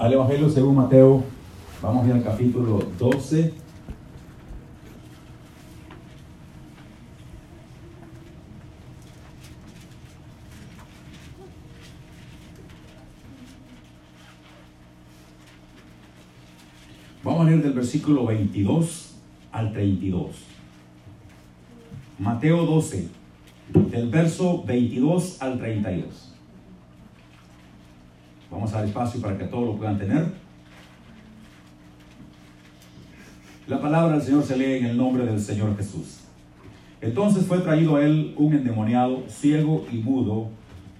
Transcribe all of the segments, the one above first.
al Evangelio según Mateo. Vamos ya al capítulo 12. Vamos a leer del versículo 22 al 32. Mateo 12, del verso 22 al 32. Vamos a dar espacio para que todos lo puedan tener. La palabra del Señor se lee en el nombre del Señor Jesús. Entonces fue traído a él un endemoniado, ciego y mudo,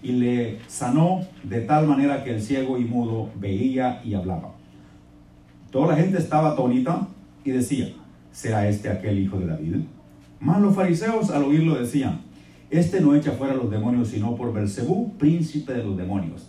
y le sanó de tal manera que el ciego y mudo veía y hablaba. Toda la gente estaba atónita y decía, ¿será este aquel hijo de David? Mas los fariseos al oírlo decían, este no echa fuera los demonios sino por Belcebú, príncipe de los demonios.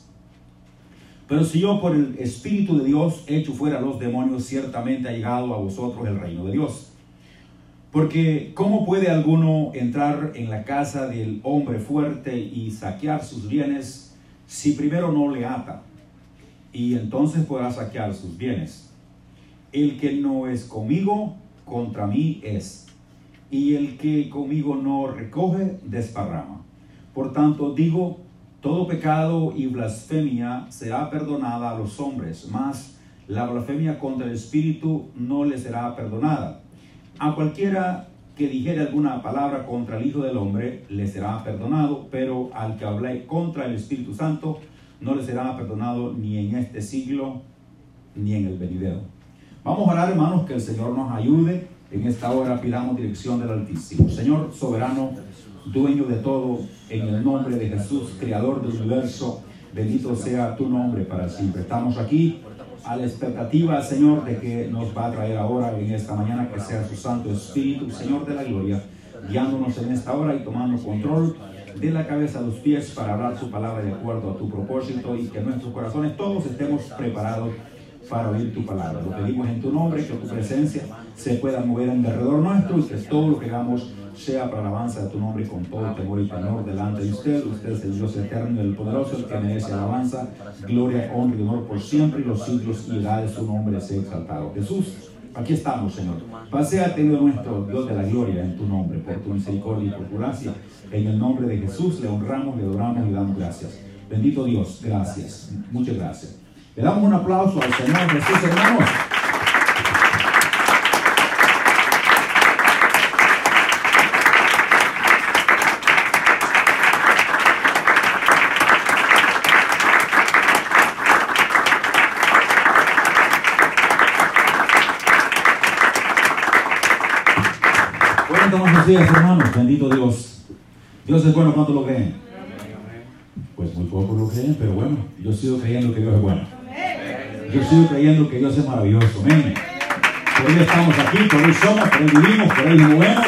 Pero si yo por el Espíritu de Dios echo fuera los demonios, ciertamente ha llegado a vosotros el reino de Dios. Porque ¿cómo puede alguno entrar en la casa del hombre fuerte y saquear sus bienes si primero no le ata? Y entonces podrá saquear sus bienes. El que no es conmigo, contra mí es. Y el que conmigo no recoge, desparrama. Por tanto, digo, todo pecado y blasfemia será perdonada a los hombres, mas la blasfemia contra el Espíritu no le será perdonada. A cualquiera que dijere alguna palabra contra el Hijo del Hombre le será perdonado, pero al que hable contra el Espíritu Santo no le será perdonado ni en este siglo ni en el venidero. Vamos a orar, hermanos, que el Señor nos ayude. En esta hora pidamos dirección del Altísimo. Señor soberano, dueño de todo, en el nombre de Jesús, creador del universo, bendito sea tu nombre para siempre. Estamos aquí a la expectativa, Señor, de que nos va a traer ahora en esta mañana, que sea su Santo Espíritu, Señor de la Gloria, guiándonos en esta hora y tomando control de la cabeza a los pies para hablar su palabra de acuerdo a tu propósito y que nuestros corazones todos estemos preparados para oír tu palabra. Lo pedimos en tu nombre, que tu presencia se pueda mover en derredor nuestro y que todo lo que hagamos sea para alabanza de tu nombre con todo temor y temor delante de usted. Usted es el Dios eterno y el poderoso, el que merece alabanza, gloria, honra y honor por siempre y los siglos y edades. Su nombre sea exaltado. Jesús, aquí estamos, Señor. Pasea tenido nuestro Dios de la gloria en tu nombre, por tu misericordia y por tu gracia. En el nombre de Jesús le honramos, le adoramos y le damos gracias. Bendito Dios, gracias. Muchas gracias. Le damos un aplauso al Señor Jesús, hermanos. Buenos días, hermanos. Bendito Dios. Dios es bueno cuando lo creen. Pues muy poco lo creen, pero bueno, yo sigo creyendo que Dios es bueno. Yo sigo creyendo que Dios es maravilloso. Amén. Por él estamos aquí, por él somos, por él vivimos, por él movemos.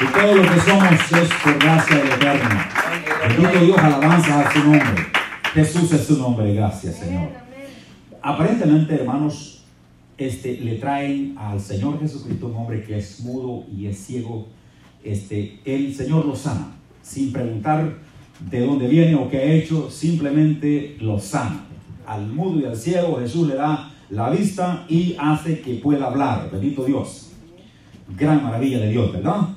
Y todo lo que somos es por gracia del Eterno. Bendito Dios, alabanza a su nombre. Jesús es su nombre, gracias Señor. Aparentemente, hermanos, este, le traen al Señor Jesucristo un hombre que es mudo y es ciego. Este, el Señor lo sana, sin preguntar de dónde viene o qué ha hecho, simplemente lo sana. Al mudo y al ciego Jesús le da la vista y hace que pueda hablar. Bendito Dios. Gran maravilla de Dios, ¿verdad?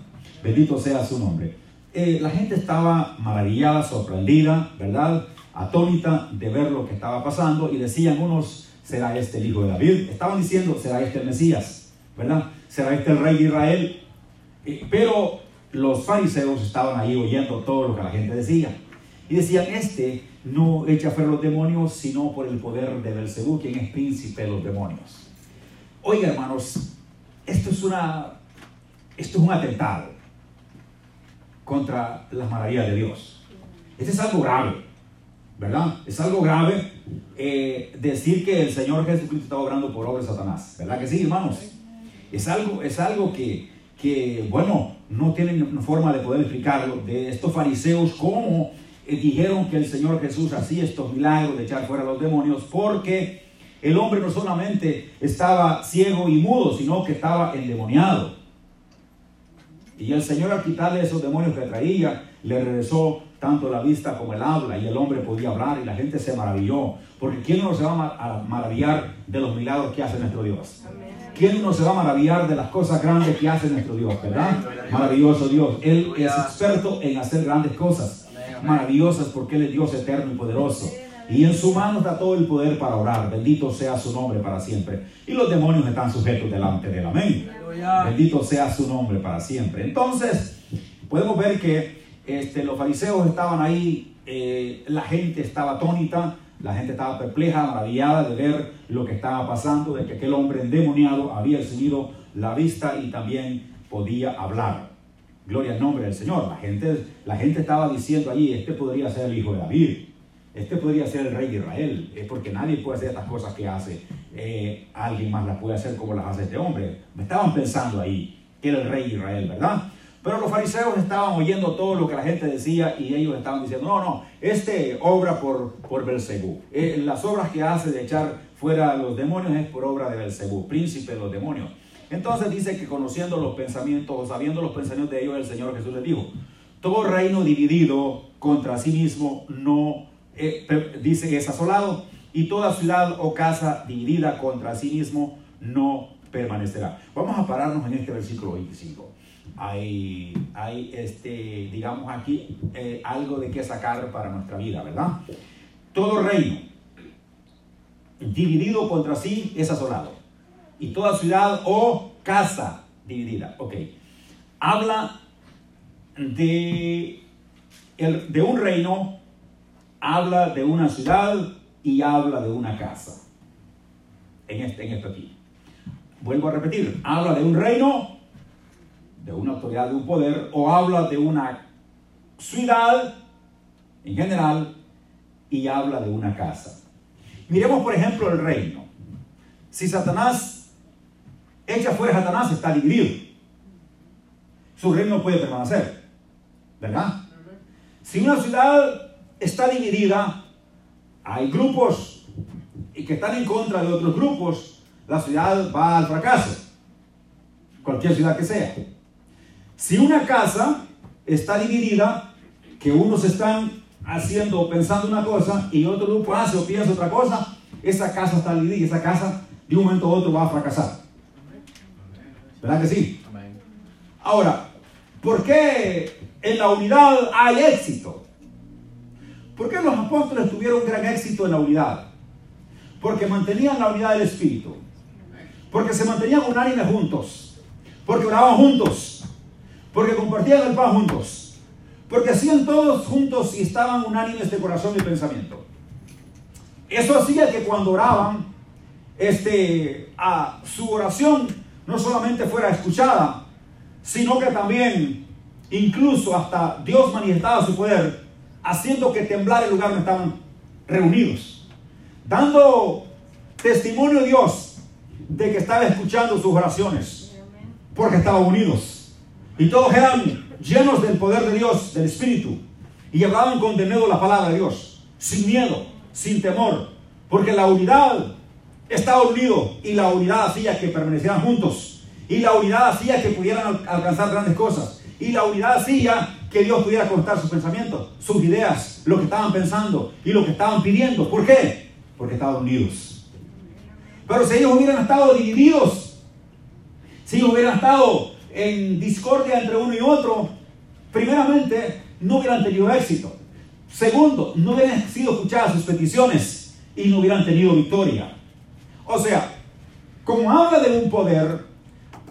Bendito sea su nombre. Eh, la gente estaba maravillada, sorprendida, ¿verdad? Atónita de ver lo que estaba pasando y decían unos, ¿será este el hijo de David? Estaban diciendo, ¿será este el Mesías? ¿Verdad? ¿Será este el rey de Israel? Eh, pero los fariseos estaban ahí oyendo todo lo que la gente decía. Y decían, este no echa fuera los demonios, sino por el poder de Belcebú, quien es príncipe de los demonios. Oiga, hermanos, esto es una esto es un atentado contra las maravillas de Dios. Este es algo grave, ¿verdad? Es algo grave eh, decir que el Señor Jesucristo está obrando por obra de Satanás, ¿verdad que sí, hermanos? Es algo, es algo que, que, bueno, no tienen forma de poder explicarlo. De estos fariseos, cómo eh, dijeron que el Señor Jesús hacía estos milagros de echar fuera a los demonios, porque el hombre no solamente estaba ciego y mudo, sino que estaba endemoniado. Y el Señor al quitarle esos demonios que traía, le regresó tanto la vista como el habla, y el hombre podía hablar, y la gente se maravilló. Porque ¿quién no se va a maravillar de los milagros que hace nuestro Dios? ¿Quién no se va a maravillar de las cosas grandes que hace nuestro Dios, verdad? Maravilloso Dios. Él es experto en hacer grandes cosas. Maravillosas porque Él es Dios eterno y poderoso. Y en su mano está todo el poder para orar. Bendito sea su nombre para siempre. Y los demonios están sujetos delante del amén. Bendito sea su nombre para siempre. Entonces, podemos ver que este, los fariseos estaban ahí, eh, la gente estaba atónita, la gente estaba perpleja, maravillada de ver lo que estaba pasando, de que aquel hombre endemoniado había recibido la vista y también podía hablar. Gloria al nombre del Señor. La gente, la gente estaba diciendo allí, este podría ser el hijo de David, este podría ser el rey de Israel, es porque nadie puede hacer estas cosas que hace, eh, alguien más las puede hacer como las hace este hombre. Me estaban pensando ahí que era el rey de Israel, ¿verdad? Pero los fariseos estaban oyendo todo lo que la gente decía y ellos estaban diciendo, no, no, este obra por, por Belcebú. Eh, las obras que hace de echar fuera los demonios es por obra de Belcebú, príncipe de los demonios. Entonces dice que conociendo los pensamientos o sabiendo los pensamientos de ellos, el Señor Jesús les dijo, todo reino dividido contra sí mismo no, eh, dice, es asolado, y toda ciudad o casa dividida contra sí mismo no permanecerá. Vamos a pararnos en este versículo 25 hay, hay este, digamos aquí, eh, algo de qué sacar para nuestra vida, ¿verdad? Todo reino dividido contra sí es asolado. Y toda ciudad o casa dividida. Ok. Habla de, el, de un reino, habla de una ciudad y habla de una casa. En, este, en esto aquí. Vuelvo a repetir. Habla de un reino de una autoridad, de un poder, o habla de una ciudad en general y habla de una casa. Miremos, por ejemplo, el reino. Si Satanás echa fuera a Satanás, está dividido. Su reino no puede permanecer. ¿Verdad? Si una ciudad está dividida, hay grupos que están en contra de otros grupos, la ciudad va al fracaso. Cualquier ciudad que sea. Si una casa está dividida, que unos están haciendo o pensando una cosa y otro grupo hace o piensa otra cosa, esa casa está dividida y esa casa de un momento a otro va a fracasar. ¿Verdad que sí? Ahora, ¿por qué en la unidad hay éxito? ¿Por qué los apóstoles tuvieron gran éxito en la unidad? Porque mantenían la unidad del Espíritu. Porque se mantenían unánimes juntos. Porque oraban juntos porque compartían el pan juntos, porque hacían todos juntos y estaban unánimes de corazón y pensamiento. Eso hacía que cuando oraban, este, a su oración no solamente fuera escuchada, sino que también, incluso hasta Dios manifestaba su poder, haciendo que temblar el lugar donde estaban reunidos, dando testimonio a Dios de que estaba escuchando sus oraciones, porque estaban unidos. Y todos eran llenos del poder de Dios, del Espíritu. Y hablaban con denuedo la palabra de Dios, sin miedo, sin temor. Porque la unidad estaba unido y la unidad hacía que permanecieran juntos. Y la unidad hacía que pudieran alcanzar grandes cosas. Y la unidad hacía que Dios pudiera cortar sus pensamientos, sus ideas, lo que estaban pensando y lo que estaban pidiendo. ¿Por qué? Porque estaban unidos. Pero si ellos hubieran estado divididos, si ellos hubieran estado en discordia entre uno y otro, primeramente, no hubieran tenido éxito. Segundo, no hubieran sido escuchadas sus peticiones y no hubieran tenido victoria. O sea, como habla de un poder,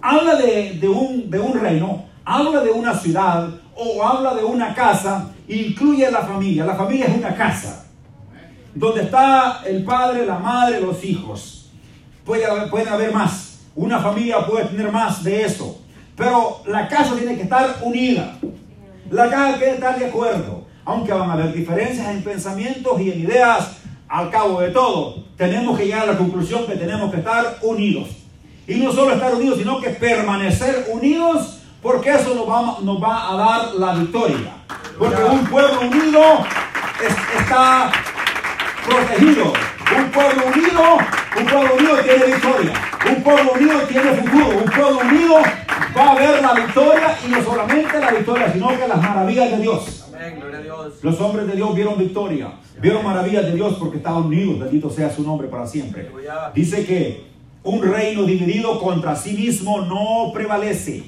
habla de, un, reino, habla de una ciudad o habla de una casa, incluye la familia. La familia es una casa donde está el padre, la madre, los hijos. Puede haber más. Una familia puede tener más de eso. Pero la casa tiene que estar unida. La casa tiene que estar de acuerdo. Aunque van a haber diferencias en pensamientos y en ideas, al cabo de todo, tenemos que llegar a la conclusión que tenemos que estar unidos. Y no solo estar unidos, sino que permanecer unidos, porque eso nos va, nos va a dar la victoria. Porque un pueblo unido está protegido. Un pueblo unido, un pueblo unido tiene victoria. Un pueblo unido tiene futuro. Un pueblo unido va a ver la victoria y no solamente la victoria, sino que las maravillas de Dios. Amén, gloria a Dios. Los hombres de Dios vieron victoria, vieron maravillas de Dios porque estaban unidos. Bendito sea su nombre para siempre. Dice que un reino dividido contra sí mismo no prevalece.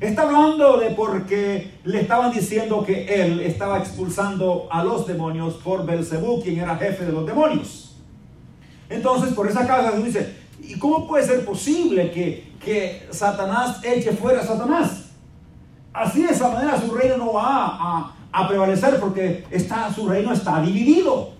Está hablando de porque le estaban diciendo que él estaba expulsando a los demonios por Belcebú, quien era jefe de los demonios. Entonces, por esa causa, dice, ¿y cómo puede ser posible que, que Satanás eche fuera a Satanás? Así de esa manera su reino no va a, prevalecer porque está, su reino está dividido.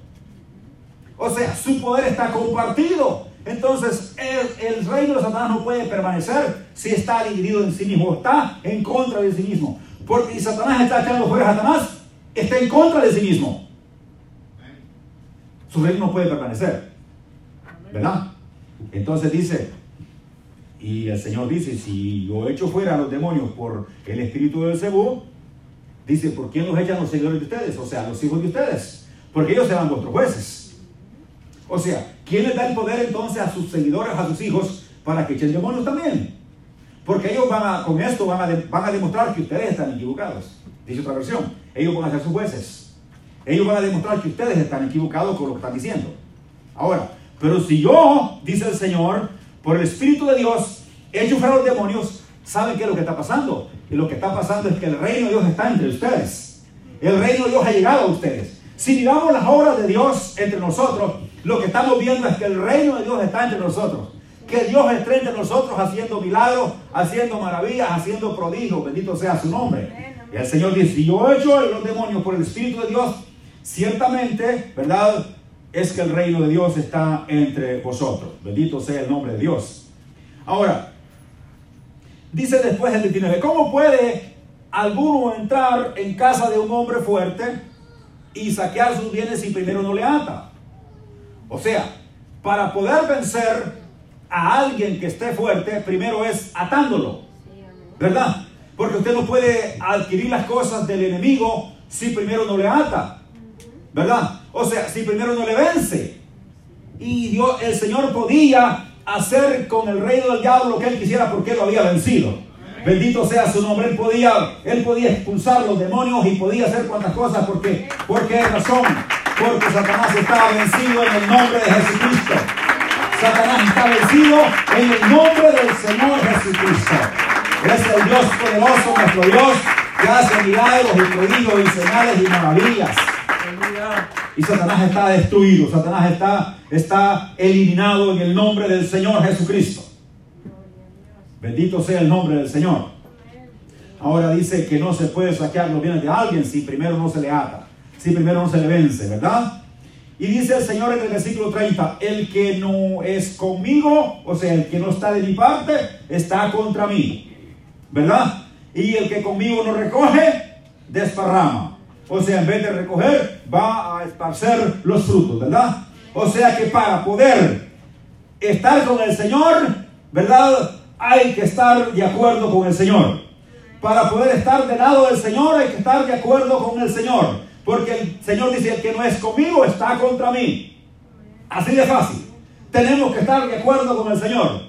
O sea, su poder está compartido. Entonces, el, reino de Satanás no puede permanecer si está dividido en sí mismo, está en contra de sí mismo. Porque Satanás está echando fuera a Satanás, está en contra de sí mismo. Su reino no puede permanecer. ¿Verdad? Entonces dice, y el Señor dice, si yo echo fuera a los demonios por el espíritu del Cebú, dice, ¿por quién los echan los seguidores de ustedes? O sea, los hijos de ustedes. Porque ellos serán vuestros jueces. O sea, ¿quién les da el poder entonces a sus seguidores, a sus hijos, para que echen demonios también? Porque ellos van a, con esto van a, van a demostrar que ustedes están equivocados. Dice otra versión. Ellos van a ser sus jueces. Ellos van a demostrar que ustedes están equivocados con lo que están diciendo. Ahora, pero si yo, dice el Señor, por el Espíritu de Dios, echo fuera los demonios, ¿saben qué es lo que está pasando? Y lo que está pasando es que el reino de Dios está entre ustedes. El reino de Dios ha llegado a ustedes. Si miramos las obras de Dios entre nosotros, lo que estamos viendo es que el reino de Dios está entre nosotros. Que Dios esté entre nosotros haciendo milagros, haciendo maravillas, haciendo prodigios. Bendito sea su nombre. Y el Señor dice, si yo echo los demonios por el Espíritu de Dios, ciertamente, ¿verdad? Es que el reino de Dios está entre vosotros. Bendito sea el nombre de Dios. Ahora, dice después el 19, ¿cómo puede alguno entrar en casa de un hombre fuerte y saquear sus bienes si primero no le ata? O sea, para poder vencer a alguien que esté fuerte, primero es atándolo. ¿Verdad? Porque usted no puede adquirir las cosas del enemigo si primero no le ata. ¿Verdad? O sea, si primero no le vence. Y Dios, el Señor podía hacer con el reino del diablo lo que él quisiera porque él lo había vencido. Bendito sea su nombre. Él podía, él podía expulsar los demonios y podía hacer cuantas cosas porque, es razón. Porque Satanás estaba vencido en el nombre de Jesucristo. Satanás está vencido en el nombre del Señor Jesucristo. Es el Dios poderoso, nuestro Dios, que hace milagros y prodigios y señales y maravillas. Y Satanás está destruido, Satanás está, está eliminado en el nombre del Señor Jesucristo. Bendito sea el nombre del Señor. Ahora dice que no se puede saquear los bienes de alguien si primero no se le ata, si primero no se le vence, ¿verdad? Y dice el Señor en el versículo 30, el que no es conmigo, o sea, el que no está de mi parte, está contra mí, ¿verdad? Y el que conmigo no recoge, desparrama. O sea, en vez de recoger, va a esparcer los frutos, ¿verdad? O sea que para poder estar con el Señor, ¿verdad? Hay que estar de acuerdo con el Señor. Para poder estar del lado del Señor hay que estar de acuerdo con el Señor. Porque el Señor dice, el que no es conmigo está contra mí. Así de fácil. Tenemos que estar de acuerdo con el Señor.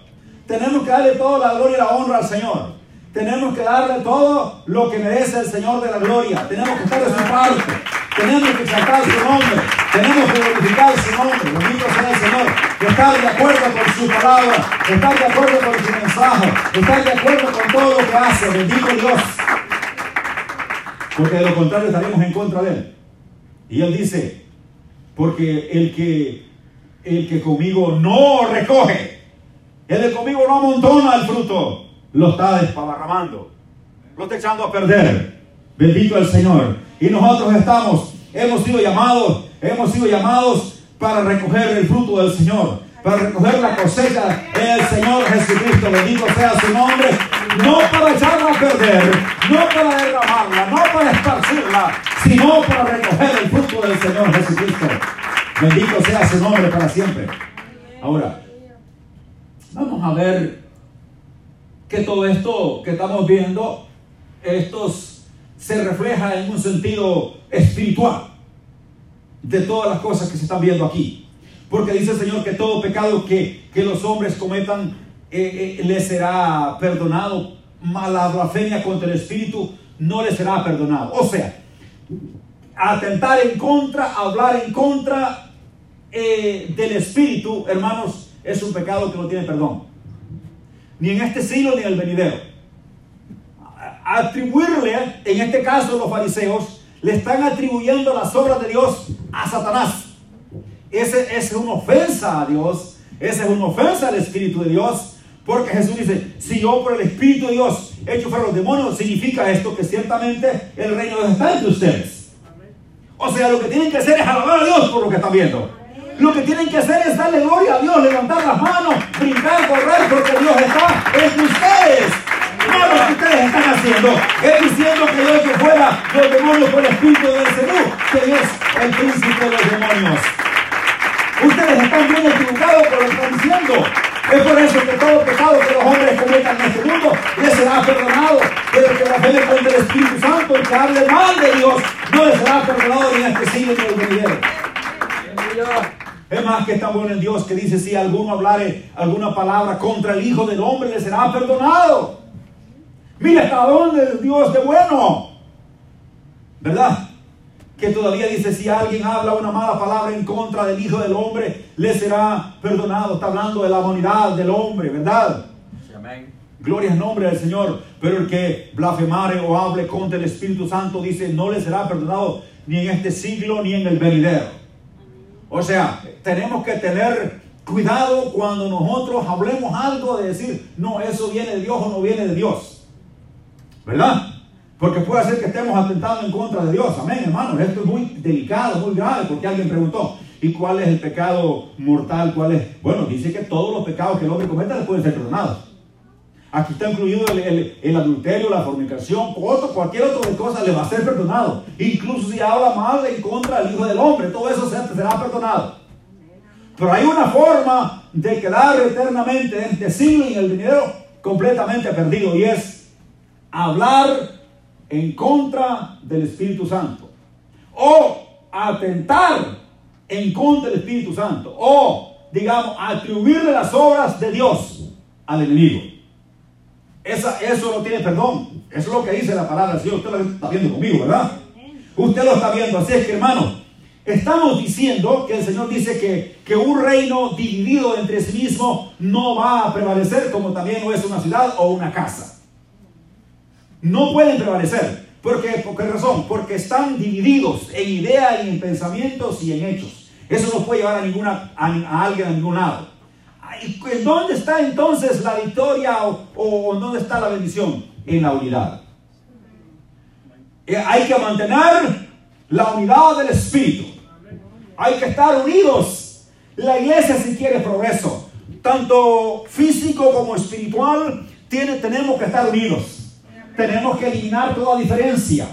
Tenemos que darle toda la gloria y la honra al Señor. Tenemos que darle todo lo que merece el Señor de la gloria. Tenemos que estar de su parte. Tenemos que exaltar su nombre. Tenemos que glorificar su nombre. Bendito sea el Señor. Estar de acuerdo con su palabra. Estar de acuerdo con su mensaje. Estar de acuerdo con todo lo que hace. Bendito Dios. Porque de lo contrario estaremos en contra de él. Y él dice, porque el que, el que conmigo no recoge, el que conmigo no amontona el fruto, lo está desparramando, lo está echando a perder. Bendito el Señor. Y nosotros estamos, hemos sido llamados, hemos sido llamados para recoger el fruto del Señor, para recoger la cosecha del Señor Jesucristo. Bendito sea su nombre. No para echarla a perder, no para derramarla, no para esparcirla, sino para recoger el fruto del Señor Jesucristo. Bendito sea su nombre para siempre. Ahora, Vamos a ver que todo esto que estamos viendo, estos se refleja en un sentido espiritual de todas las cosas que se están viendo aquí. Porque dice el Señor que todo pecado que, los hombres cometan eh, eh, les será perdonado, mas la blasfemia contra el Espíritu no les será perdonado. O sea, atentar en contra, hablar en contra eh, del Espíritu, hermanos, es un pecado que no tiene perdón. Ni en este siglo ni en el venidero. Atribuirle, en este caso los fariseos, le están atribuyendo las obras de Dios a Satanás. Esa es una ofensa a Dios. Esa es una ofensa al Espíritu de Dios. Porque Jesús dice, si yo por el Espíritu de Dios hecho fuera los demonios, significa esto que ciertamente el reino de Dios está entre ustedes. O sea, lo que tienen que hacer es alabar a Dios por lo que están viendo. Lo que tienen que hacer es darle gloria a Dios, levantar las manos, brincar, correr, porque Dios está entre ustedes. No lo que ustedes están haciendo es diciendo que yo que fuera los demonios por el Espíritu del Señor, que es el príncipe de los demonios. Ustedes están bien equivocados por lo que están diciendo. Es por eso que todo pecado que los hombres cometan en este mundo les será perdonado. Pero que la fe contra el Espíritu Santo y que hable mal de Dios no les será perdonado ni en este siglo ni en el venidero. Es más que está bueno en Dios que dice, si alguno hablare alguna palabra contra el Hijo del Hombre, le será perdonado. Mira hasta dónde es Dios de bueno. ¿Verdad? Que todavía dice, si alguien habla una mala palabra en contra del Hijo del Hombre, le será perdonado. Está hablando de la humanidad del hombre, ¿verdad? Amén. Gloria al nombre del Señor. Pero el que blasfemare o hable contra el Espíritu Santo, dice, no le será perdonado ni en este siglo ni en el venidero. O sea, tenemos que tener cuidado cuando nosotros hablemos algo de decir, no, eso viene de Dios o no viene de Dios. ¿Verdad? Porque puede ser que estemos atentando en contra de Dios. Amén, hermanos. Esto es muy delicado, muy grave, porque alguien preguntó, ¿y cuál es el pecado mortal? ¿Cuál es? Bueno, dice que todos los pecados que el hombre cometa pueden ser perdonados. Aquí está incluido el, adulterio, la fornicación, cualquier otra cosa le va a ser perdonado. Incluso si habla mal en contra del Hijo del Hombre, todo eso será perdonado. Pero hay una forma de quedar eternamente en este siglo y en el dinero completamente perdido y es hablar en contra del Espíritu Santo o atentar en contra del Espíritu Santo o digamos atribuirle las obras de Dios al enemigo eso no tiene perdón. Eso es lo que dice la palabra del Señor. Usted lo está viendo conmigo, ¿verdad? Usted lo está viendo. Así es que, hermano, estamos diciendo que el Señor dice que, que un reino dividido entre sí mismo no va a prevalecer, como también no es una ciudad o una casa. No pueden prevalecer. ¿Por qué? ¿Por qué razón? Porque están divididos en ideas y en pensamientos y en hechos. Eso no puede llevar a, ninguna, a alguien a ningún lado. ¿En dónde está entonces la victoria o, dónde está la bendición? En la unidad. Eh, hay que mantener la unidad del Espíritu. Hay que estar unidos. La iglesia si quiere progreso, tanto físico como espiritual, tiene, tenemos que estar unidos. Tenemos que eliminar toda diferencia.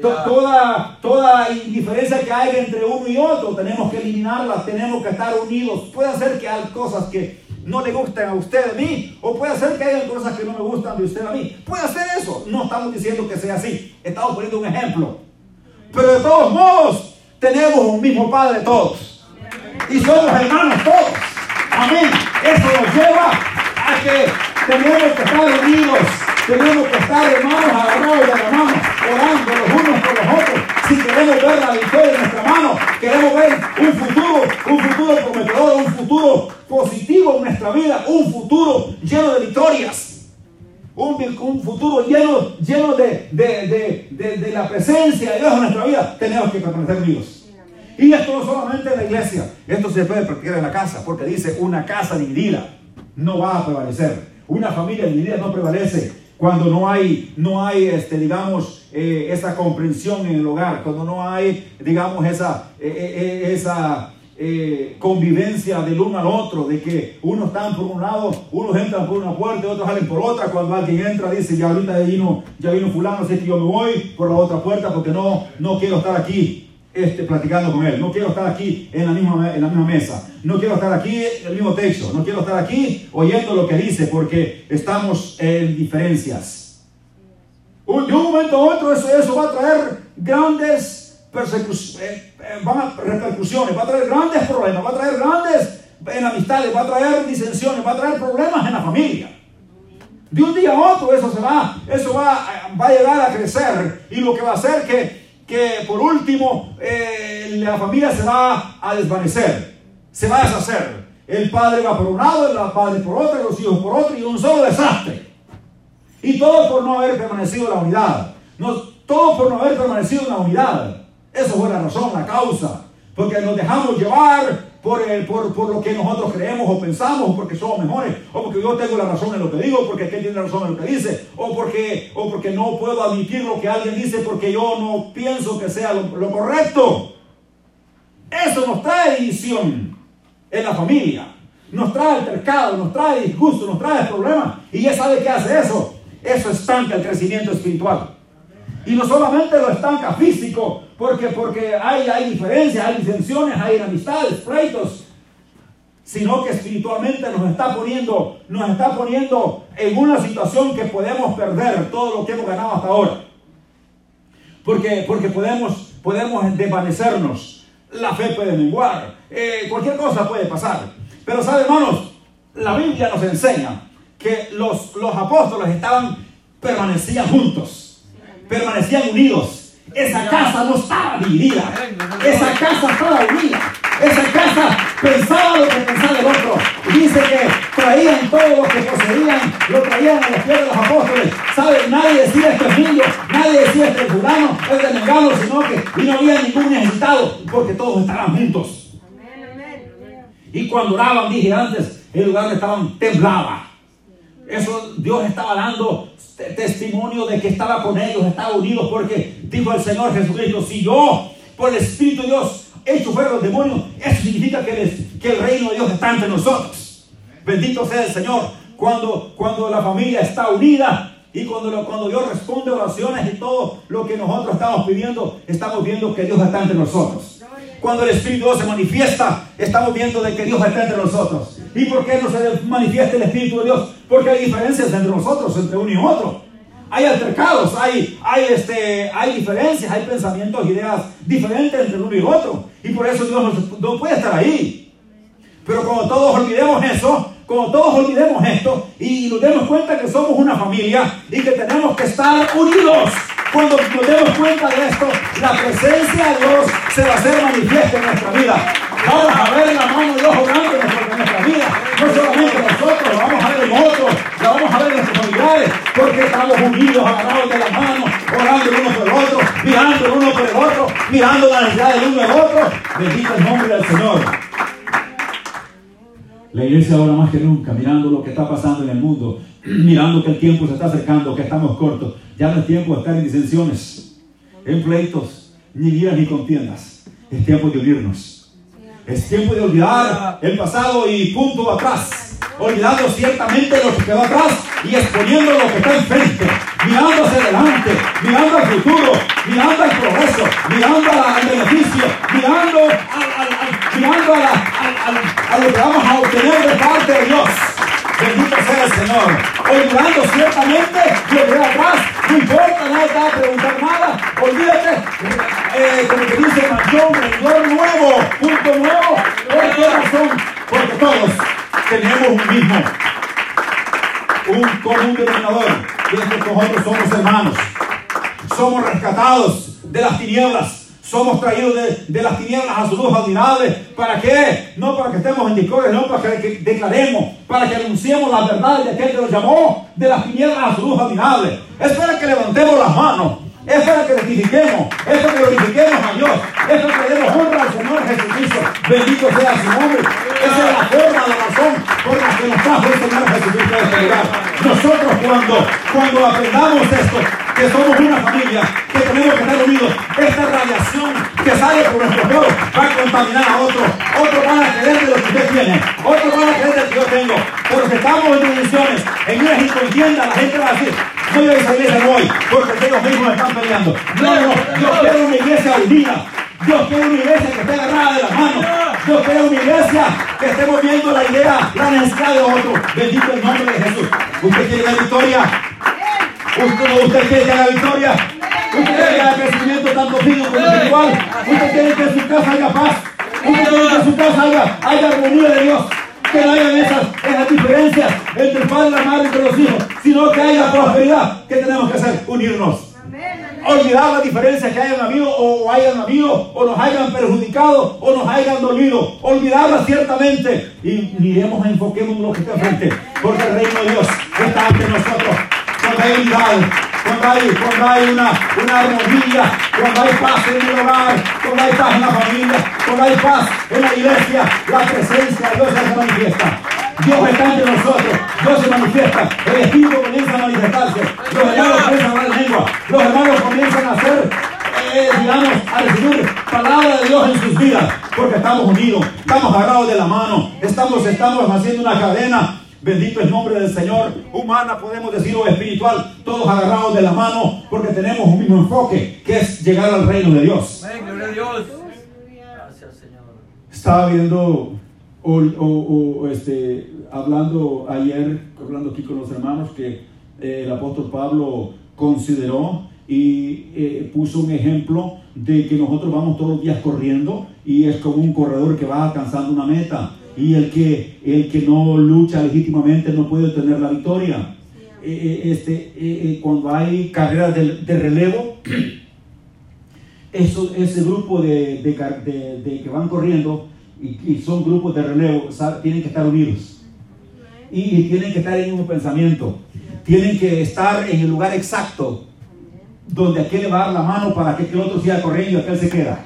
Toda, toda indiferencia que hay entre uno y otro, tenemos que eliminarla, tenemos que estar unidos. Puede ser que hay cosas que no le gusten a usted de mí, o puede ser que haya cosas que no me gustan de usted a mí. Puede ser eso. No estamos diciendo que sea así. Estamos poniendo un ejemplo. Pero de todos modos, tenemos un mismo Padre todos. Y somos hermanos todos. Amén. Eso nos lleva a que tenemos que estar unidos. Tenemos que estar hermanos agarrados de la mano, orando los unos por los otros. Si queremos ver la victoria en nuestra mano, queremos ver un futuro nuestra vida, un futuro lleno de victorias. Un, un futuro lleno, lleno de, de, de, de, la presencia de Dios en nuestra vida, tenemos que permanecer unidos. Y esto no solamente en la iglesia, esto se puede practicar en la casa, porque dice una casa dividida no va a prevalecer. Una familia dividida no prevalece cuando no hay, no hay este, digamos, eh, esa comprensión en el hogar, cuando no hay, digamos, esa, eh, eh, esa convivencia del uno al otro, de que unos están por un lado, unos entran por una puerta y otros salen por otra, cuando alguien entra dice, ya ahorita vino, ya vino fulano, así que yo me voy por la otra puerta porque no, no quiero estar aquí. este, platicando con él. No quiero estar aquí en la, misma, en la misma mesa. No quiero estar aquí en el mismo techo. No quiero estar aquí oyendo lo que dice porque estamos en diferencias. De un momento a otro eso, eso va a traer grandes eh, eh, repercusiones, va a traer grandes problemas, va a traer grandes en amistades, va a traer disensiones, va a traer problemas en la familia. De un día a otro eso se va, eso va, va a llegar a crecer y lo que va a hacer que, que por último eh, la familia se va a desvanecer, se va a deshacer. El padre va por un lado, el padre por otro, los hijos por otro y un solo desastre. Y todo por no haber permanecido en la unidad. No, todo por no haber permanecido en la unidad. Eso fue la razón, la causa. Porque nos dejamos llevar por, el, por, por, lo que nosotros creemos o pensamos, o porque somos mejores, o porque yo tengo la razón en lo que digo, porque aquel tiene la razón en lo que dice, o porque, o porque no puedo admitir lo que alguien dice porque yo no pienso que sea lo, correcto. Eso nos trae división en la familia, nos trae altercado, nos trae disgusto, nos trae problemas. Y ya sabe qué hace eso. Eso estanca el crecimiento espiritual. Y no solamente lo estanca físico, porque, porque hay, hay diferencias, hay disensiones, hay enemistades, pleitos, sino que espiritualmente nos está poniendo, nos está poniendo en una situación que podemos perder todo lo que hemos ganado hasta ahora. Porque, porque podemos, podemos desvanecernos, la fe puede menguar, eh, cualquier cosa puede pasar. Pero sabe, hermanos, la Biblia nos enseña que los, los apóstoles estaban, permanecían juntos permanecían unidos. Esa casa no estaba dividida. Esa casa estaba unida. Esa casa pensaba lo que pensaba el otro. Dice que traían todo lo que poseían, lo traían a los pies de los apóstoles. ¿Saben? Nadie decía este es mío, nadie decía este es fulano, es Mengano, sino que y no había ningún necesitado, porque todos estaban juntos. Y cuando oraban, dije antes, el lugar donde estaban temblaba. Eso Dios estaba dando testimonio de que estaba con ellos, estaba unidos, porque dijo el Señor Jesucristo, si yo por el Espíritu de Dios hecho fuera los demonios, eso significa que, que el reino de Dios está entre nosotros. Bendito sea el Señor. Cuando, cuando la familia está unida y cuando, cuando Dios responde oraciones y todo lo que nosotros estamos pidiendo, estamos viendo que Dios está entre nosotros. Cuando el Espíritu de Dios se manifiesta, estamos viendo de que Dios está entre nosotros. ¿Y por qué no se manifiesta el Espíritu de Dios? Porque hay diferencias entre nosotros, entre uno y otro. Hay altercados, hay, hay, este, hay diferencias, hay pensamientos, ideas diferentes entre uno y otro. Y por eso Dios no, puede estar ahí. Pero cuando todos olvidemos eso, cuando todos olvidemos esto y nos demos cuenta que somos una familia y que tenemos que estar unidos, cuando nos demos cuenta de esto, la presencia de Dios se va a hacer manifiesta en nuestra vida. Vamos a ver la mano de Dios obrando en nuestra No solamente nosotros, la vamos a ver en otros, la vamos a ver en nuestros familiares, porque estamos unidos, agarrados de la mano, orando el uno por el otro, mirando el uno por el otro, mirando la necesidad del uno del otro. Bendito el nombre del Señor. La iglesia ahora más que nunca, mirando lo que está pasando en el mundo, mirando que el tiempo se está acercando, que estamos cortos. Ya no es tiempo de estar en disensiones, en pleitos, ni guías ni contiendas. Es tiempo de unirnos es tiempo de olvidar el pasado y punto atrás. Olvidando ciertamente lo que quedó atrás y exponiendo lo que está enfrente. Mirando hacia adelante, mirando al futuro, mirando al progreso, mirando al beneficio, mirando, mirando a, lo que vamos a obtener de parte de Dios. Bendito sea el Señor. Olvidando ciertamente lo que atrás. No importa, nadie te va a preguntar nada. Olvídate, eh, como que dice Manchón, renglón nuevo, punto nuevo. ¿Por qué razón? Porque todos tenemos un mismo, un común denominador. Y es que nosotros somos hermanos. Somos rescatados de las tinieblas somos traídos de, las tinieblas a su luz admirable. ¿Para qué? No para que estemos en discordia, no para que declaremos, para que anunciemos las verdades de aquel que nos llamó de las tinieblas a su luz admirable. Es para que levantemos las manos. Es para que rectifiquemos, es para que glorifiquemos a Dios, es para que demos honra al Señor Jesucristo. Bendito sea su nombre. Esa es la forma, la razón por la que nos trajo el Señor Jesucristo a este lugar. Nosotros cuando, cuando aprendamos esto, que somos una familia, que tenemos que estar unidos. Esta radiación que sale por nuestro poros va a contaminar a otros. Otros van a creer de lo que usted tiene. Otros van a creer de lo que yo tengo. Pero si estamos en divisiones, en una incontienda, la gente va a decir, no voy a esa iglesia voy, porque ellos mismos están peleando. No, no, yo quiero una iglesia unida. Dios quiere una iglesia que esté agarrada de la mano. Dios quiere una iglesia que estemos viendo la idea, la necesidad de otro. Bendito el nombre de Jesús. ¿Usted quiere la victoria? ¿Usted, usted quiere la victoria? ¿Usted quiere que haya crecimiento tanto físico como espiritual? ¿Usted quiere que en su casa haya paz? ¿Usted quiere que en su casa haya, haya armonía de Dios? que no haya esas, esas diferencias entre el padre la madre, entre los hijos, sino que haya prosperidad. ¿Qué tenemos que hacer? Unirnos olvidar las diferencias que hayan habido o hayan habido o nos hayan perjudicado o nos hayan dolido. Olvidarlas ciertamente y miremos, enfoquemos en lo que está frente, porque el reino de Dios está ante nosotros. Cuando hay unidad, cuando hay, cuando hay una, una armonía, cuando hay paz en el hogar, cuando hay paz en la familia, cuando hay paz en la iglesia, la presencia de Dios se manifiesta. Dios está entre nosotros, Dios se manifiesta, el Espíritu comienza a manifestarse, los hermanos comienzan a hablar lengua, los hermanos comienzan a hacer, eh, digamos, a recibir palabra de Dios en sus vidas, porque estamos unidos, estamos agarrados de la mano, estamos, estamos haciendo una cadena. Bendito el nombre del Señor. Humana, podemos decir, o espiritual, todos agarrados de la mano, porque tenemos un mismo enfoque, que es llegar al reino de Dios. gloria a Dios. Gracias, Señor. Estaba viendo o, este, hablando ayer, hablando aquí con los hermanos, que eh, el apóstol Pablo consideró y eh, puso un ejemplo de que nosotros vamos todos los días corriendo y es como un corredor que va alcanzando una meta y el que, el que no lucha legítimamente no puede tener la victoria. Eh, este, cuando hay carreras de, relevo, eso, ese grupo de, de que van corriendo y, son grupos de relevo, tienen que estar unidos. Y, tienen que estar en un pensamiento. Tienen que estar en el lugar exacto donde aquel le va a dar la mano para que el otro siga corriendo y aquel se queda.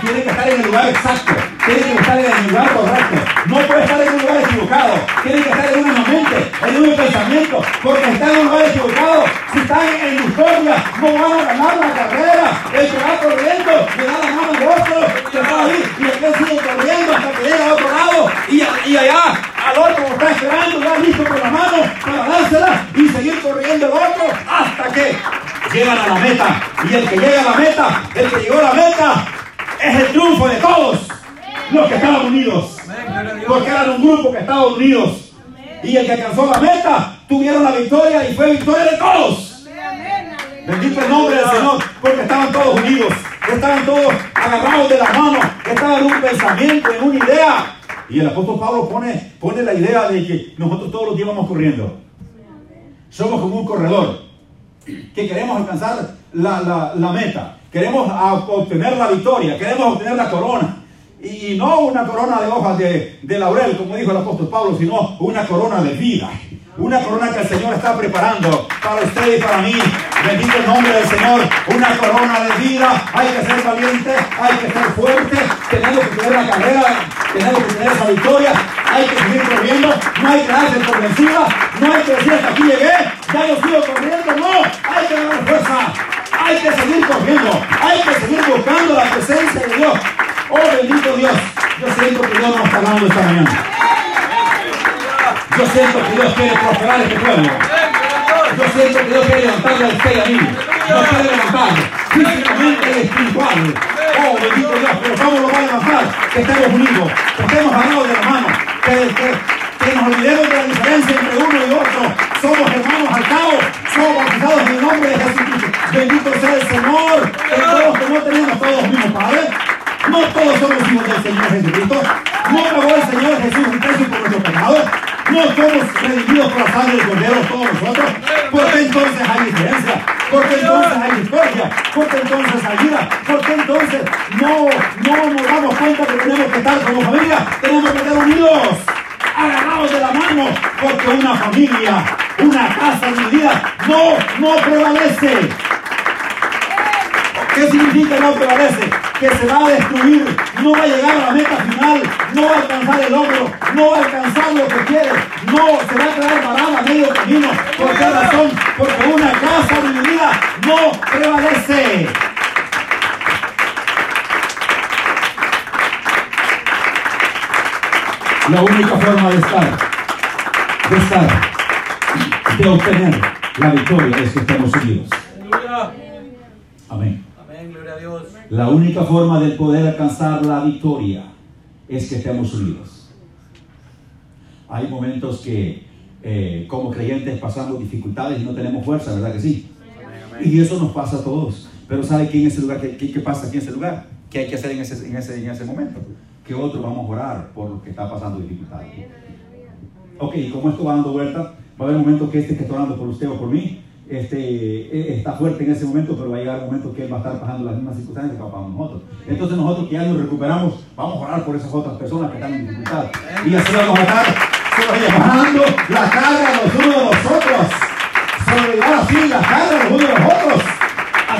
Tiene que estar en el lugar exacto. Tiene que estar en el lugar correcto. No puede estar en un lugar equivocado. Tiene que estar en una mente, en un pensamiento. Porque está en un lugar equivocado. Si están en discordia, no van a ganar la carrera. El que va corriendo le da la mano al otro que está ahí. Y el que sigue corriendo hasta que llega a otro lado. Y, y allá al otro lo está esperando, ya listo con la mano para dársela y seguir corriendo el otro hasta que llegan a la meta. Y el que llega a la meta, el que llegó a la meta, es el triunfo de todos los que estaban unidos. Porque eran un grupo que estaban unidos. Y el que alcanzó la meta, tuvieron la victoria y fue victoria de todos. Bendito el nombre del Señor, porque estaban todos unidos, estaban todos agarrados de la mano, estaban en un pensamiento, en una idea. Y el apóstol Pablo pone, pone la idea de que nosotros todos los días vamos corriendo. Somos como un corredor que queremos alcanzar la, meta, queremos obtener la victoria, queremos obtener la corona. Y, no una corona de hojas de, laurel, como dijo el apóstol Pablo, sino una corona de vida. Una corona que el Señor está preparando para usted y para mí. Bendito el nombre del Señor. Una corona de vida. Hay que ser valiente, hay que ser fuerte. Tenemos que tener la carrera, tenemos que tener esa victoria. Hay que seguir corriendo. No hay que darse por vencida. No hay que decir hasta aquí llegué. Ya no sigo corriendo. No. Hay que dar fuerza. Hay que seguir corriendo. Hay que seguir buscando la presencia de Dios. Oh bendito Dios. Yo siento que Dios nos está hablando esta mañana. Yo siento que Dios quiere prosperar este pueblo. Yo siento que Dios quiere levantarle a usted y a mí. Dios quiere levantar físicamente y espiritual. Oh, bendito Dios, pero ¿cómo lo va a levantar? Que estemos unidos, que estemos agarrados de la mano, que, que, nos olvidemos de la diferencia entre uno y otro. Somos hermanos al cabo, somos bautizados en el nombre de Jesucristo. Bendito sea el Señor, todos no tenemos todos los mismos padres. No todos somos hijos del Señor Jesucristo. No pagó el Señor Jesús un precio por nuestro pecado. No somos redimidos por la sangre del Cordero todos nosotros. Porque entonces hay diferencia. Porque entonces hay discordia. Porque entonces hay ira. Porque entonces no, no nos damos cuenta que tenemos que estar como familia. Tenemos que estar unidos. Agarrados de la mano. Porque una familia, una casa dividida, no, no prevalece. ¿Qué significa no prevalece? Que se va a destruir, no va a llegar a la meta final, no va a alcanzar el logro, no va a alcanzar lo que quiere, no, se va a quedar parada a medio camino. ¿Por qué razón? Porque una casa dividida no prevalece. La única forma de estar, de estar, de obtener la victoria es que estemos unidos. Amén. La única forma de poder alcanzar la victoria es que estemos unidos. Hay momentos que eh, como creyentes pasamos dificultades y no tenemos fuerza, ¿verdad que sí? Y eso nos pasa a todos. Pero ¿sabe qué en ese lugar? ¿Qué, qué pasa aquí en ese lugar? ¿Qué hay que hacer en ese, en ese, en ese momento? Que otros vamos a orar por lo que está pasando dificultades. Ok, como esto va dando vuelta, va a haber momentos que este que está orando por usted o por mí, este, eh, está fuerte en ese momento, pero va a llegar un momento que él va a estar pasando las mismas circunstancias que pasamos nosotros. Entonces nosotros que ya nos recuperamos, vamos a orar por esas otras personas que están en dificultad. Y así vamos a estar sobrellevando la carga los unos de los otros. Sobrellevar así la carga los unos de los otros.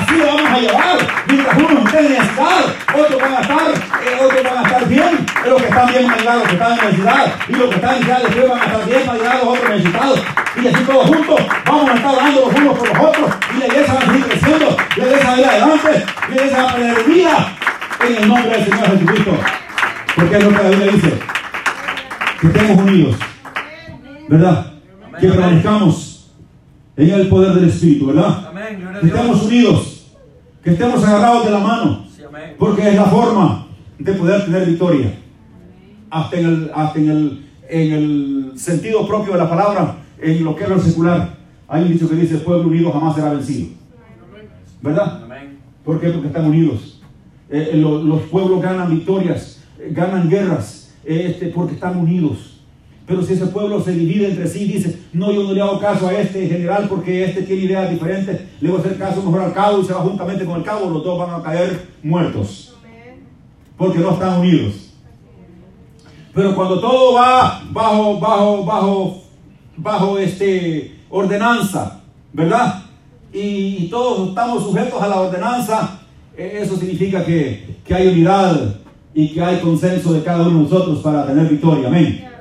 Así lo vamos a llevar. Mientras unos estén en necesidad, otros van a estar, eh, otros van a estar bien. Los que están bien van a ayudar a los que están en necesidad. Y los que están en necesidad después van a estar bien para ayudar a los otros necesitados. Y así todos juntos vamos a estar orando los unos por los otros. Y la iglesia va a seguir creciendo. La iglesia va a ir adelante. La iglesia va a tener vida en el nombre del Señor Jesucristo. Porque es lo que la Biblia dice. Que estemos unidos. ¿Verdad? Que permanezcamos en el poder del Espíritu, ¿verdad? Amén. Que estemos unidos, que estemos agarrados de la mano, porque es la forma de poder tener victoria. Hasta en el, hasta en el, en el sentido propio de la palabra, en lo que es lo secular, hay un dicho que dice, el pueblo unido jamás será vencido. ¿Verdad? ¿Por qué? Porque están unidos. Eh, eh, lo- los pueblos ganan victorias, eh, ganan guerras, eh, este, porque están unidos. Pero si ese pueblo se divide entre sí y dice, no, yo no le hago caso a este general porque este tiene ideas diferentes, le voy a hacer caso mejor al cabo y se va juntamente con el cabo, los dos van a caer muertos. Porque no están unidos. Pero cuando todo va bajo, bajo, bajo, bajo este ordenanza, ¿verdad? Y, y todos estamos sujetos a la ordenanza, eh, eso significa que, que hay unidad y que hay consenso de cada uno de nosotros para tener victoria. Amén.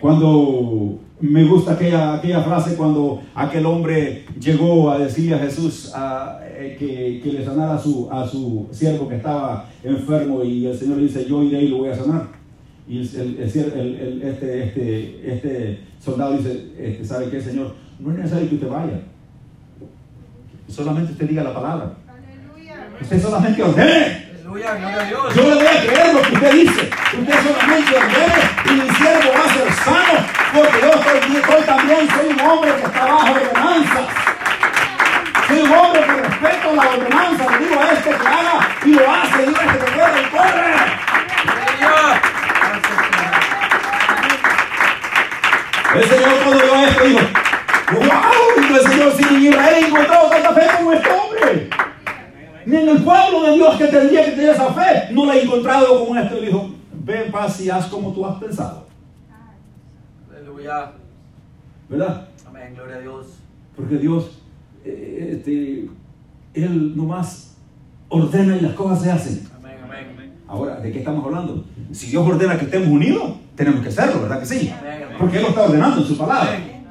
Cuando me gusta aquella, aquella frase cuando aquel hombre llegó a decirle a Jesús eh, que, que le sanara a su, a su siervo que estaba enfermo y el Señor le dice, yo iré y lo voy a sanar. Y el, el- el este, este, este soldado dice, este, ¿sabe qué, Señor? No es necesario que usted vaya. Solamente usted diga la palabra. Usted solamente ordene. Aleluya. Gloria a Dios. Yo le voy a creer lo que usted dice. Usted solamente ordene y mi siervo va a ser sano. Porque yo soy, soy también soy un hombre que está bajo ordenanza. Soy un hombre que respeto la ordenanza. Le digo a este que haga y lo hace. Le digo a este que corre y corre. El Señor cuando vio esto dijo, wow, el Señor, si en Israel he encontrado tanta fe como este hombre. Ni en el pueblo de Dios que tendría que tener esa fe, no la he encontrado como este. Dijo, ve en paz y haz como tú has pensado. Aleluya. ¿Verdad? Amén. Gloria a Dios. Porque Dios, eh, este, Él nomás ordena y las cosas se hacen. Amén. Amén. Ahora, ¿de qué estamos hablando? Si Dios ordena que estemos unidos, tenemos que hacerlo, ¿verdad que sí? Amén, amén. Porque Él lo está ordenando en su palabra. Amén.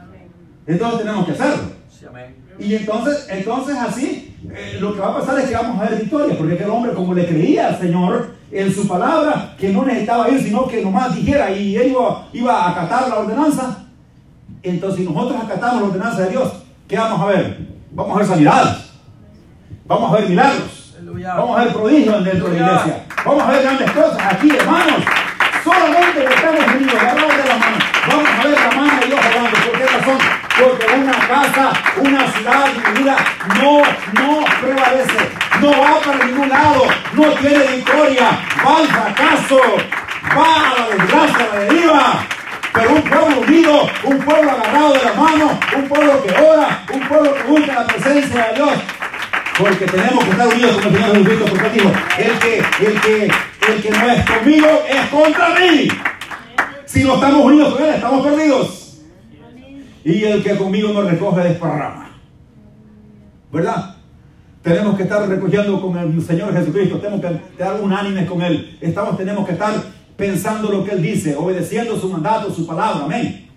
Entonces tenemos que hacerlo. Sí, amén. Y entonces, entonces así, eh, lo que va a pasar es que vamos a ver victoria, porque aquel hombre como le creía al Señor en su palabra, que no necesitaba ir, sino que nomás dijera y él iba, iba a acatar la ordenanza, entonces si nosotros acatamos la ordenanza de Dios, ¿qué vamos a ver? Vamos a ver sanidades, vamos a ver milagros, vamos a ver prodigios dentro de la iglesia, vamos a ver grandes cosas aquí, hermanos. Solamente que estamos unidos, agarrados de la mano. Vamos a ver la mano de Dios hablando. ¿Por qué razón? Porque una casa, una ciudad dividida no, no prevalece, no va para ningún lado, no tiene victoria, va al fracaso, va a la desgracia, a la deriva. Pero un pueblo unido, un pueblo agarrado de la mano, un pueblo que ora, un pueblo que busca la presencia de Dios, porque tenemos que estar unidos con el Señor Jesucristo, porque el que, el que, el que no es conmigo es contra mí. Si no estamos unidos con Él, estamos perdidos. Y el que conmigo no recoge desparrama. ¿Verdad? Tenemos que estar recogiendo con el Señor Jesucristo, tenemos que estar unánimes con Él. Estamos, tenemos que estar pensando lo que Él dice, obedeciendo su mandato, su palabra. Amén.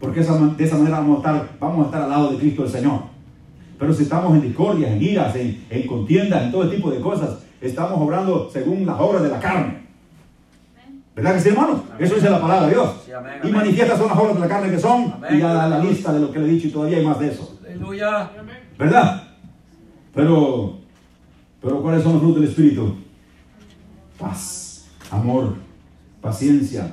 Porque esa, de esa manera vamos a, estar, vamos a estar al lado de Cristo el Señor. Pero si estamos en discordias, en iras, en, en contiendas, en todo tipo de cosas, estamos obrando según las obras de la carne. ¿Verdad que sí, hermanos? Eso dice la palabra de Dios. Sí, amén, Y amén. manifiestas son las obras de la carne que son, Amén. y ya da la lista de lo que le he dicho y todavía hay más de eso. Aleluya. ¿Verdad? Pero Pero ¿cuáles son los frutos del Espíritu? Paz, amor, paciencia,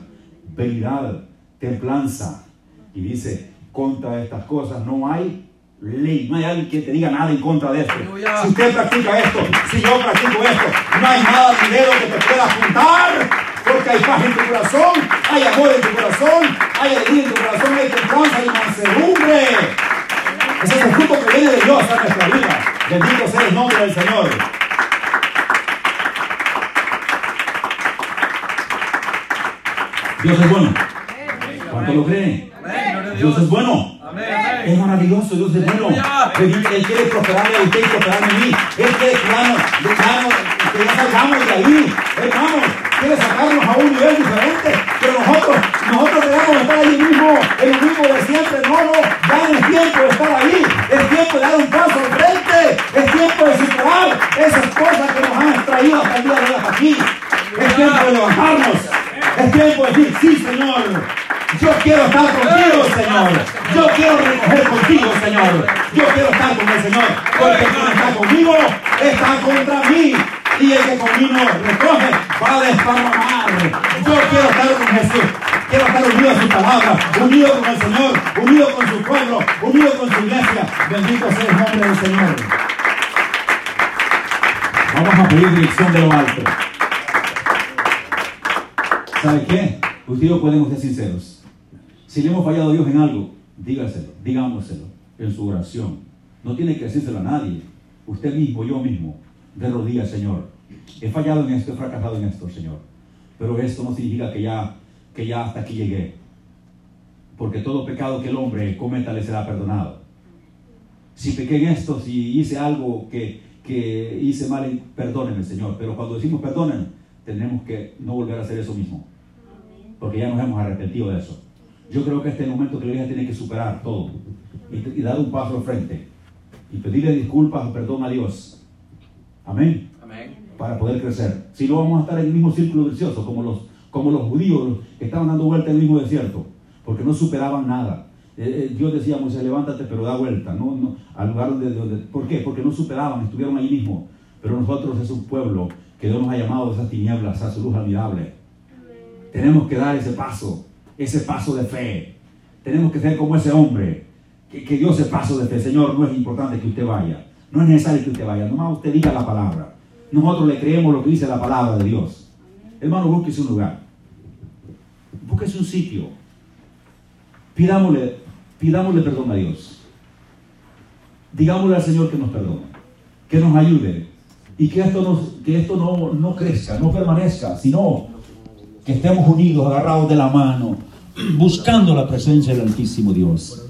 benignidad, templanza. Y dice, contra estas cosas no hay ley. No hay alguien que te diga nada en contra de esto. Aleluya. Si usted practica esto, si yo practico esto, no hay nada ni dedo que te pueda apuntar. Porque hay paz en tu corazón, hay amor en tu corazón, hay alegría en tu corazón, hay templanza y mansedumbre. Ese es el fruto que viene de Dios a nuestra vida. Bendito sea el nombre del Señor. Dios es bueno. ¿Cuánto lo creen? Dios es bueno. Es maravilloso, Dios es bueno. Él, quiere prosperarme a usted y prosperarme a mí. Él quiere que que ya salgamos de ahí. Hermanos, quiere sacarnos a un nivel diferente. Pero nosotros, nosotros debemos estar ahí lo mismo de siempre. No, no, ya es tiempo de estar ahí. Es tiempo de dar un paso al frente. Es tiempo de superar esas cosas que nos han extraído hasta el día de hoy hasta aquí. Es tiempo de levantarnos. Es tiempo de decir, sí, Señor. Yo quiero estar contigo, Señor. Yo quiero recoger contigo, Señor. Yo quiero estar con el Señor. Porque el está conmigo está contra mí. Y el que conmigo recoge va a desparramar. Yo quiero estar con Jesús. Quiero estar unido a su palabra, unido con el Señor, unido con su pueblo, unido con su iglesia. Bendito sea el nombre del Señor. Vamos a pedir dirección de lo alto. ¿Sabe qué? Usted y yo podemos ser sinceros. Si le hemos fallado a Dios en algo, dígaselo, digámoselo en su oración. No tiene que decírselo a nadie. Usted mismo, yo mismo, de rodillas, Señor. He fallado en esto, he fracasado en esto, Señor. Pero esto no significa que ya, que ya hasta aquí llegué. Porque todo pecado que el hombre cometa le será perdonado. Si pequé en esto, si hice algo que, que hice mal, perdónenme, Señor. Pero cuando decimos perdónenme, tenemos que no volver a hacer eso mismo. Porque ya nos hemos arrepentido de eso. Yo creo que este es el momento que la iglesia tiene que superar todo y, y dar un paso al frente y pedirle disculpas o perdón a Dios. Amén. Amén. Para poder crecer. Si no, vamos a estar en el mismo círculo vicioso, como los, como los judíos que estaban dando vuelta en el mismo desierto, porque no superaban nada. Eh, eh, Dios decía a Moisés, levántate, pero da vuelta. No, no, al lugar donde, donde- ¿Por qué? Porque no superaban, estuvieron ahí mismo. Pero nosotros es un pueblo que Dios nos ha llamado de esas tinieblas a su luz admirable. Tenemos que dar ese paso, ese paso de fe. Tenemos que ser como ese hombre que, que dio ese paso de fe. Señor, no es importante que usted vaya. No es necesario que usted vaya. Nomás usted diga la palabra. Nosotros le creemos lo que dice la palabra de Dios. Hermano, búsquese un lugar. Búsquese un sitio. Pidámosle, pidámosle perdón a Dios. Digámosle al Señor que nos perdone. Que nos ayude. Y que esto, que esto no, no crezca, no permanezca, sino que estemos unidos, agarrados de la mano, buscando la presencia del Altísimo Dios.